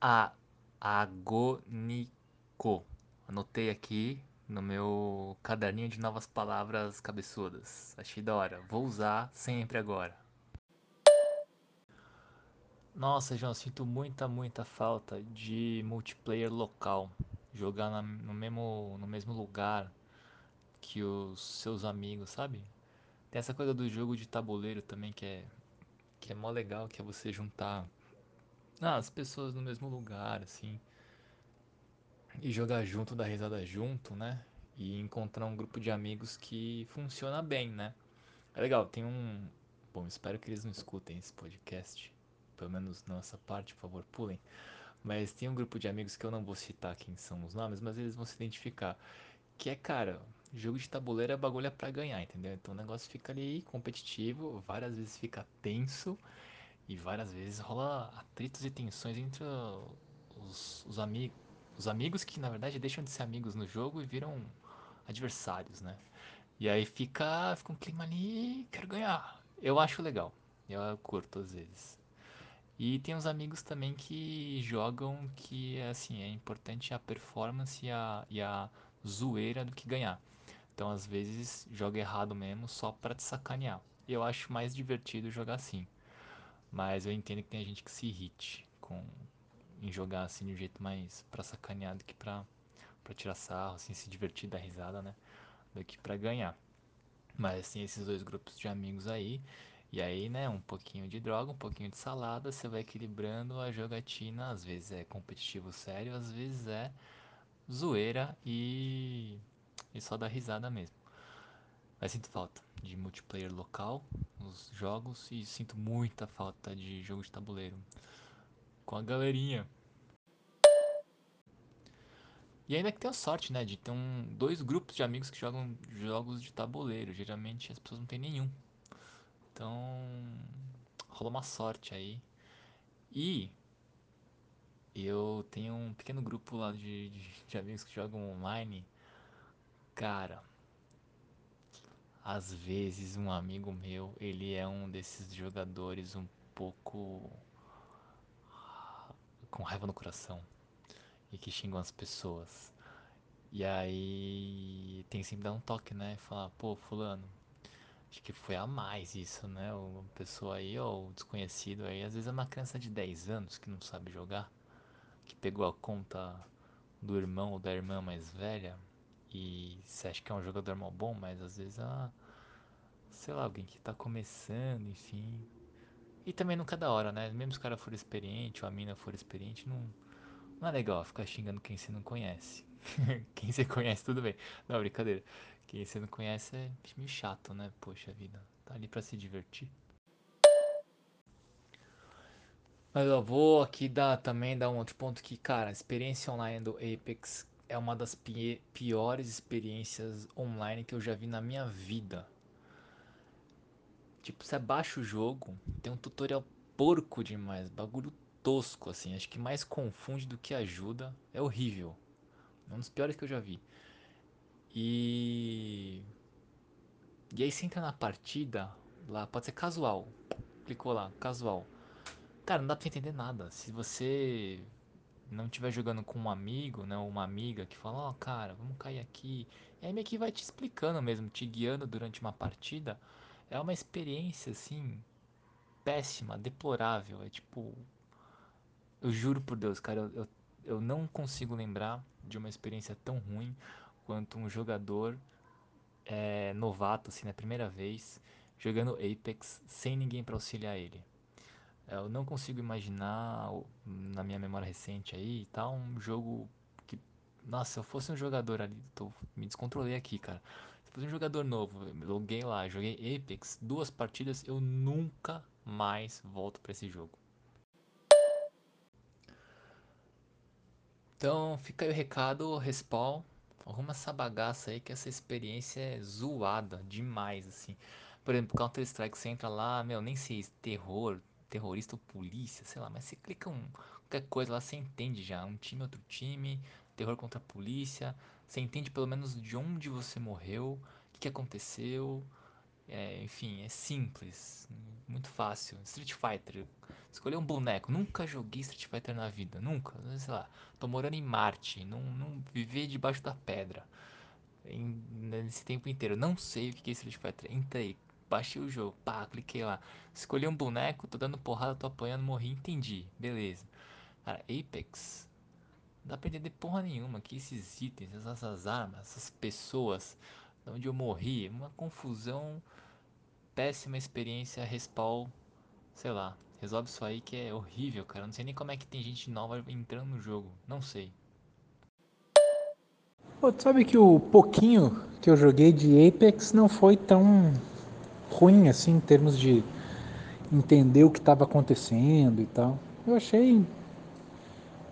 A agônico. Anotei aqui no meu caderninho de novas palavras cabeçudas. Achei da hora. Vou usar sempre agora. Nossa, João, sinto muita, muita falta de multiplayer local. Jogar na- no mesmo, no mesmo lugar que os seus amigos, sabe? Tem essa coisa do jogo de tabuleiro também que é, que é mó legal, que é você juntar ah, as pessoas no mesmo lugar, assim. E jogar junto, dar risada junto, né? E encontrar um grupo de amigos que funciona bem, né? É legal, tem um. Bom, espero que eles não escutem esse podcast. Pelo menos não essa parte, por favor, pulem. Mas tem um grupo de amigos que eu não vou citar quem são os nomes, mas eles vão se identificar. Que é, cara, jogo de tabuleiro é bagulho pra ganhar, entendeu? Então o negócio fica ali competitivo, várias vezes fica tenso e várias vezes rola atritos e tensões entre os, os amigos. Os amigos que na verdade deixam de ser amigos no jogo e viram adversários, né? E aí fica, fica um clima ali, quero ganhar. Eu acho legal. Eu curto às vezes. E tem uns amigos também que jogam que assim, é importante a performance e a, e a zoeira do que ganhar. Então às vezes joga errado mesmo só pra te sacanear. Eu acho mais divertido jogar assim. Mas eu entendo que tem gente que se irrite com em jogar assim de um jeito mais pra sacanear do que pra, pra tirar sarro, assim, se divertir, dar risada, né? Do que pra ganhar. Mas tem esses dois grupos de amigos aí. E aí, né, um pouquinho de droga, um pouquinho de salada, você vai equilibrando a jogatina. Às vezes é competitivo sério, às vezes é zoeira e, e só dar risada mesmo. Mas sinto falta de multiplayer local nos jogos e sinto muita falta de jogo de tabuleiro com a galerinha. E ainda que tenha sorte, né, de ter um, dois grupos de amigos que jogam jogos de tabuleiro. Geralmente as pessoas não têm nenhum. Então, rola uma sorte aí. E eu tenho um pequeno grupo lá de, de, de amigos que jogam online. Cara, às vezes um amigo meu, ele é um desses jogadores um pouco com raiva no coração e que xingam as pessoas. E aí tem sempre dar um toque, né? Falar, pô, fulano, acho que foi a mais isso, né? Uma pessoa aí, ou desconhecido aí, às vezes é uma criança de 10 anos que não sabe jogar, que pegou a conta do irmão ou da irmã mais velha e você acha que é um jogador mal bom, mas às vezes é, sei lá, alguém que tá começando, enfim. E também nunca é da hora, né? Mesmo se o cara for experiente ou a mina for experiente, não, não é legal ficar xingando quem você não conhece. quem você conhece, tudo bem. Não, brincadeira. Quem você não conhece é meio chato, né? Poxa vida. Tá ali pra se divertir. Mas eu vou aqui dar também dar um outro ponto que, cara, a experiência online do Apex é uma das pi piores experiências online que eu já vi na minha vida. Tipo, você baixa o jogo, tem um tutorial porco demais, bagulho tosco assim, acho que mais confunde do que ajuda. É horrível. É um dos piores que eu já vi. E e aí você entra na partida, lá pode ser casual. Clicou lá, casual. Cara, não dá pra entender nada. Se você não estiver jogando com um amigo, né, ou uma amiga que fala, ó, oh, cara, vamos cair aqui. E aí meio que vai te explicando mesmo, te guiando durante uma partida. É uma experiência, assim, péssima, deplorável. É tipo. Eu juro por Deus, cara, eu, eu, eu não consigo lembrar de uma experiência tão ruim quanto um jogador é, novato, assim, na primeira vez, jogando Apex sem ninguém para auxiliar ele. Eu não consigo imaginar, na minha memória recente aí, tá, um jogo que... Nossa, se eu fosse um jogador ali, tô, me descontrolei aqui, cara. Fosse um jogador novo, loguei lá, joguei Apex, duas partidas, eu nunca mais volto para esse jogo. Então, fica aí o recado, Respawn. Arruma essa bagaça aí que essa experiência é zoada demais, assim. Por exemplo, Counter Strike, você entra lá, meu, nem sei, terror, terrorista ou polícia, sei lá, mas você clica um, qualquer coisa lá, você entende já. Um time, outro time, terror contra a polícia. Você entende pelo menos de onde você morreu, o que, que aconteceu. É, enfim, é simples, muito fácil. Street Fighter, Escolher um boneco. Nunca joguei Street Fighter na vida. Nunca. Sei lá. Tô morando em Marte. Não, não viver debaixo da pedra. Em, nesse tempo inteiro. Não sei o que é Street Fighter. Entrei. Baixei o jogo. Pá, cliquei lá. Escolhi um boneco. Tô dando porrada. Tô apanhando. Morri. Entendi. Beleza. Cara, Apex. Não dá pra entender porra nenhuma. Que esses itens, essas armas, essas pessoas. De onde eu morri. Uma confusão. Péssima experiência. Respawn Sei lá, resolve isso aí que é horrível, cara. Não sei nem como é que tem gente nova entrando no jogo. Não sei. Pô, tu sabe que o pouquinho que eu joguei de Apex não foi tão ruim assim em termos de entender o que estava acontecendo e tal. Eu achei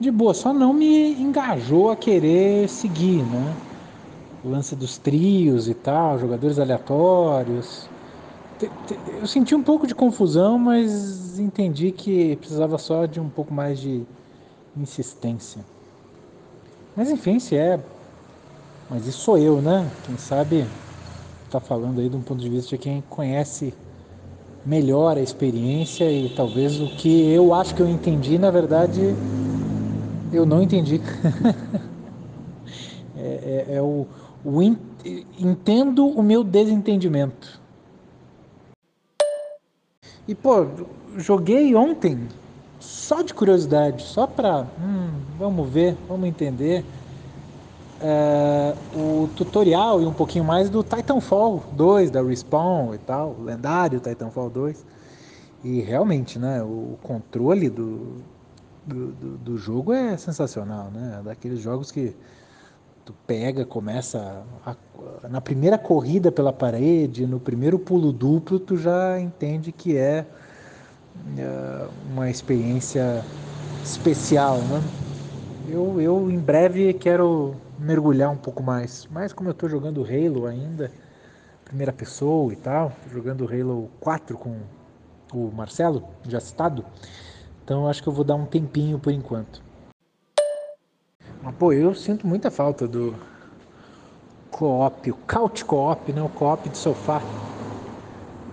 de boa, só não me engajou a querer seguir, né? O lance dos trios e tal, jogadores aleatórios eu senti um pouco de confusão, mas entendi que precisava só de um pouco mais de insistência. Mas enfim, se é. Mas isso sou eu, né? Quem sabe está falando aí de um ponto de vista de quem conhece melhor a experiência e talvez o que eu acho que eu entendi, na verdade, eu não entendi. é, é, é o, o in, entendo o meu desentendimento. E pô, joguei ontem só de curiosidade, só pra. Hum, vamos ver, vamos entender. É, o tutorial e um pouquinho mais do Titanfall 2 da Respawn e tal, lendário Titanfall 2. E realmente, né, o controle do, do, do, jogo é sensacional, né? Daqueles jogos que tu pega, começa a, na primeira corrida pela parede, no primeiro pulo duplo, tu já entende que é, é uma experiência especial, né? Eu, eu em breve quero mergulhar um pouco mais, mas como eu estou jogando Halo ainda, primeira pessoa e tal, jogando Halo 4 com o Marcelo, já citado, então acho que eu vou dar um tempinho por enquanto. Mas, pô, eu sinto muita falta do co-op, o couch co-op, né? o co-op de sofá.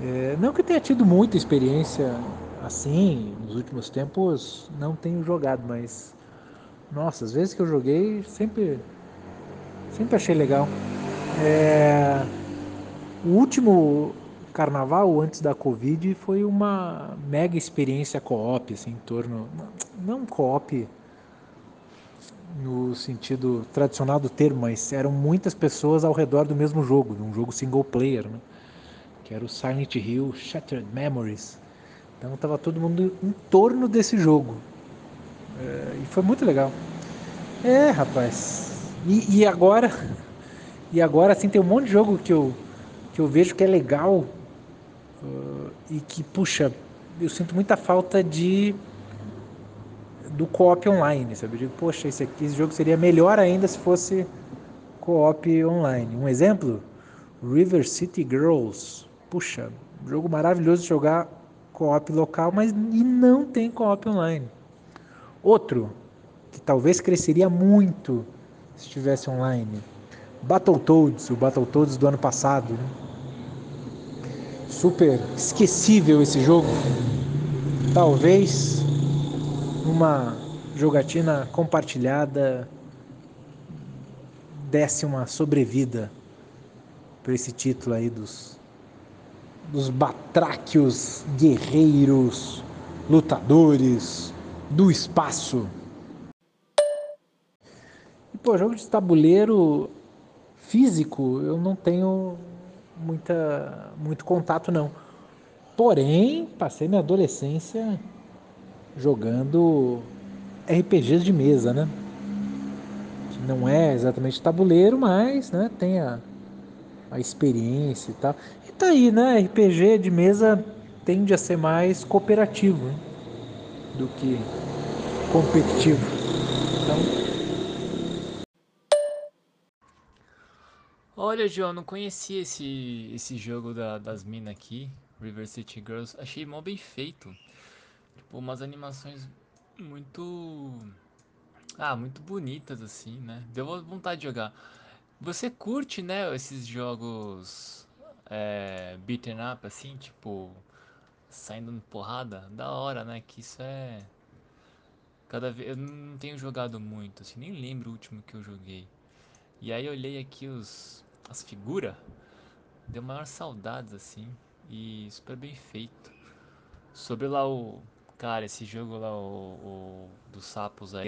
É, não que eu tenha tido muita experiência assim, nos últimos tempos não tenho jogado, mas nossa, às vezes que eu joguei sempre, sempre achei legal. É, o último carnaval antes da Covid foi uma mega experiência co-op, assim, em torno. Não co-op no sentido tradicional do termo, mas eram muitas pessoas ao redor do mesmo jogo, um jogo single player, né? que era o Silent Hill Shattered Memories. Então estava todo mundo em torno desse jogo. É, e foi muito legal. É, rapaz. E, e, agora, e agora assim tem um monte de jogo que eu que eu vejo que é legal e que puxa, eu sinto muita falta de do co-op online, sabe? Eu digo, poxa, esse, aqui, esse jogo seria melhor ainda se fosse co-op online. Um exemplo, River City Girls. Puxa, jogo maravilhoso de jogar co-op local, mas e não tem co-op online. Outro, que talvez cresceria muito se estivesse online. Battletoads, o Battletoads do ano passado. Né? Super esquecível esse jogo. Talvez numa jogatina compartilhada desse uma sobrevida para esse título aí dos dos batráquios guerreiros lutadores do espaço. E pô, jogo de tabuleiro físico eu não tenho muita muito contato não. Porém, passei minha adolescência jogando RPGs de mesa, né? Que não é exatamente tabuleiro, mas né, tem a, a experiência e tal. E tá aí, né? RPG de mesa tende a ser mais cooperativo né? do que competitivo. Então... Olha, João, não conhecia esse, esse jogo da, das minas aqui, River City Girls. Achei mó bem feito. Tipo, umas animações muito. Ah, muito bonitas assim, né? Deu vontade de jogar. Você curte, né, esses jogos é, beaten up, assim, tipo saindo porrada, da hora, né? Que isso é. Cada vez. Eu não tenho jogado muito, assim, nem lembro o último que eu joguei. E aí eu olhei aqui os. As figuras, deu maior saudades, assim, e super bem feito. Sobre lá o. Cara, esse jogo lá, o, o dos sapos, a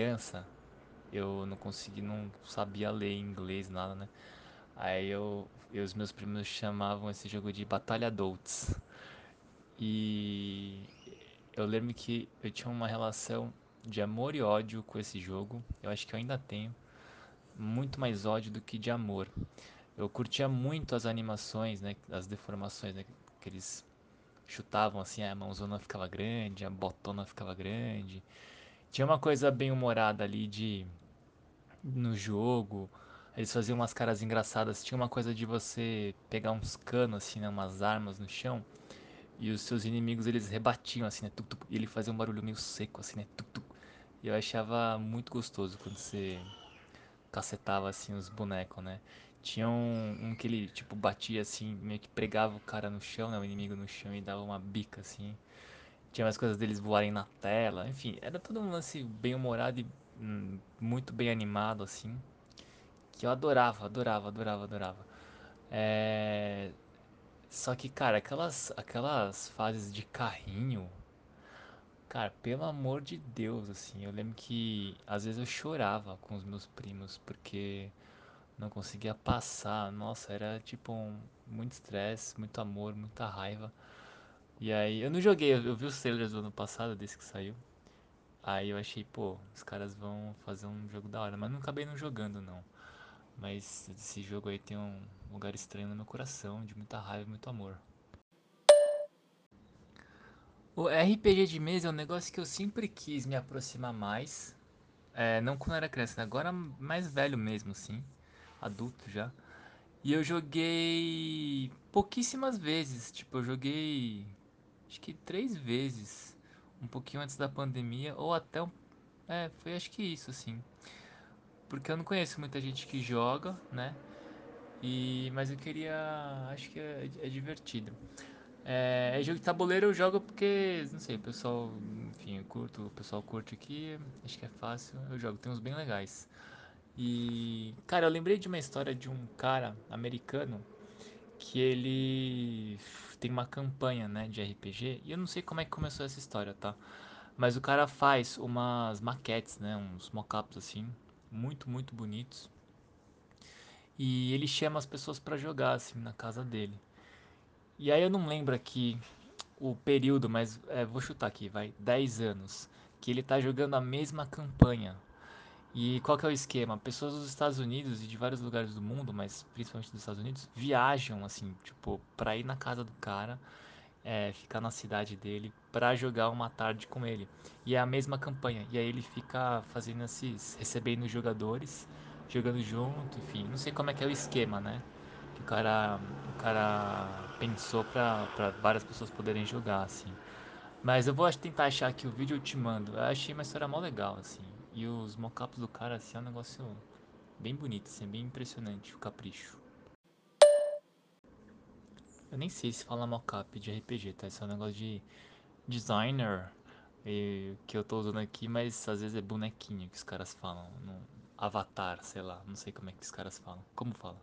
eu não consegui, não sabia ler inglês, nada, né? Aí eu, os meus primos chamavam esse jogo de Batalha Adults. E eu lembro que eu tinha uma relação de amor e ódio com esse jogo. Eu acho que eu ainda tenho. Muito mais ódio do que de amor. Eu curtia muito as animações, né? As deformações, né? Que eles chutavam assim, a mãozona ficava grande, a botona ficava grande. Tinha uma coisa bem humorada ali de no jogo. Eles faziam umas caras engraçadas. Tinha uma coisa de você pegar uns canos assim, né, umas armas no chão e os seus inimigos eles rebatiam assim, né, tuc, tuc, e ele fazia um barulho meio seco assim, né, tuc, tuc. E eu achava muito gostoso quando você cacetava assim os bonecos, né? Tinha um, um que ele tipo batia assim, meio que pregava o cara no chão, né, o inimigo no chão e dava uma bica assim. Tinha mais coisas deles voarem na tela, enfim, era todo um lance bem humorado e hum, muito bem animado assim, que eu adorava, adorava, adorava, adorava. É... Só que, cara, aquelas, aquelas fases de carrinho, cara, pelo amor de Deus, assim, eu lembro que às vezes eu chorava com os meus primos porque não conseguia passar. Nossa, era tipo um, muito estresse, muito amor, muita raiva. E aí, eu não joguei, eu, vi os trailers do ano passado, desse que saiu. Aí eu achei, pô, os caras vão fazer um jogo da hora, mas não acabei não jogando não. Mas esse jogo aí tem um lugar estranho no meu coração, de muita raiva e muito amor. O RPG de mesa é um negócio que eu sempre quis me aproximar mais. É, não quando era criança, né? agora mais velho mesmo, assim. Adulto já. E eu joguei pouquíssimas vezes. Tipo, eu joguei acho que três vezes. Um pouquinho antes da pandemia. Ou até. É, foi acho que isso, assim. Porque eu não conheço muita gente que joga, né? E, mas eu queria. Acho que é, é divertido. É, jogo de tabuleiro eu jogo porque, não sei, o pessoal, enfim, eu curto, o pessoal curte aqui, acho que é fácil, eu jogo, tem uns bem legais. E, cara, eu lembrei de uma história de um cara americano que ele tem uma campanha, né, de RPG, e eu não sei como é que começou essa história, tá? Mas o cara faz umas maquetes, né, uns mockups assim, muito, muito bonitos. E ele chama as pessoas para jogar assim na casa dele. E aí eu não lembro aqui o período, mas é, vou chutar aqui, vai, 10 anos, que ele tá jogando a mesma campanha. E qual que é o esquema? Pessoas dos Estados Unidos e de vários lugares do mundo, mas principalmente dos Estados Unidos, viajam assim, tipo, pra ir na casa do cara, é, ficar na cidade dele pra jogar uma tarde com ele. E é a mesma campanha. E aí ele fica fazendo esses, recebendo jogadores, jogando junto, enfim, não sei como é que é o esquema, né? Que o cara, o cara pensou pra, pra várias pessoas poderem jogar, assim. Mas eu vou tentar achar aqui o vídeo eu te mando. Eu achei uma história mó legal, assim. E os mockups do cara, assim, é um negócio bem bonito, assim, bem impressionante, o capricho. Eu nem sei se fala mockup de RPG, tá? Esse é um negócio de designer e, que eu tô usando aqui, mas às vezes é bonequinho que os caras falam. No avatar, sei lá, não sei como é que os caras falam. Como fala?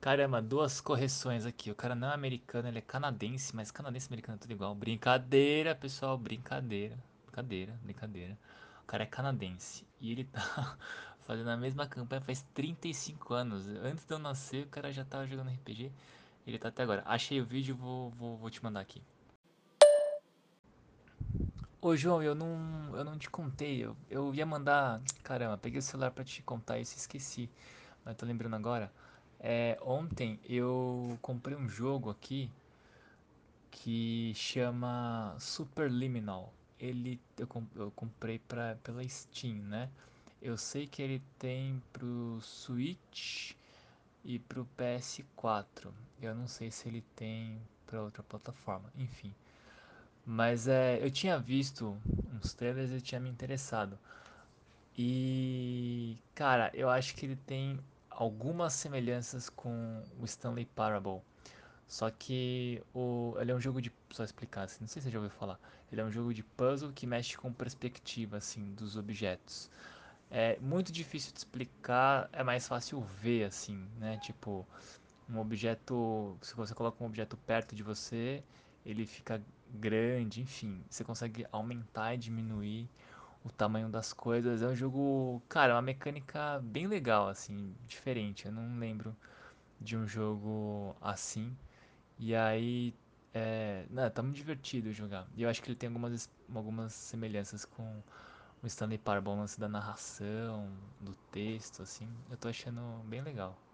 Caramba, duas correções aqui. O cara não é americano, ele é canadense, mas canadense e americano é tudo igual. Brincadeira, pessoal, brincadeira. Brincadeira, brincadeira. O cara é canadense e ele tá fazendo a mesma campanha faz 35 anos. Antes de eu nascer, o cara já tava jogando RPG. Ele tá até agora. Achei o vídeo, vou, vou, vou te mandar aqui. Ô João, eu não, eu não te contei. Eu, eu ia mandar. Caramba, peguei o celular pra te contar isso e esqueci. Mas tô lembrando agora. É, ontem eu comprei um jogo aqui que chama Superliminal. Ele eu, comprei pra, pela Steam, né? Eu sei que ele tem pro Switch e pro PS4. Eu não sei se ele tem para outra plataforma. Enfim. Mas é, eu tinha visto uns trailers e tinha me interessado. E, cara, eu acho que ele tem algumas semelhanças com o Stanley Parable. Só que o, ele é um jogo de. Só explicar assim, não sei se você já ouviu falar. Ele é um jogo de puzzle que mexe com perspectiva, assim, dos objetos. É muito difícil de explicar, é mais fácil ver, assim, né? Tipo, um objeto. Se você coloca um objeto perto de você, ele fica grande, enfim. Você consegue aumentar e diminuir o tamanho das coisas. É um jogo, cara, é uma mecânica bem legal, assim, diferente. Eu não lembro de um jogo assim. E aí, é, não, tá muito divertido jogar. E eu acho que ele tem algumas, algumas semelhanças com o Stanley Parable, o lance da narração, do texto, assim. Eu tô achando bem legal.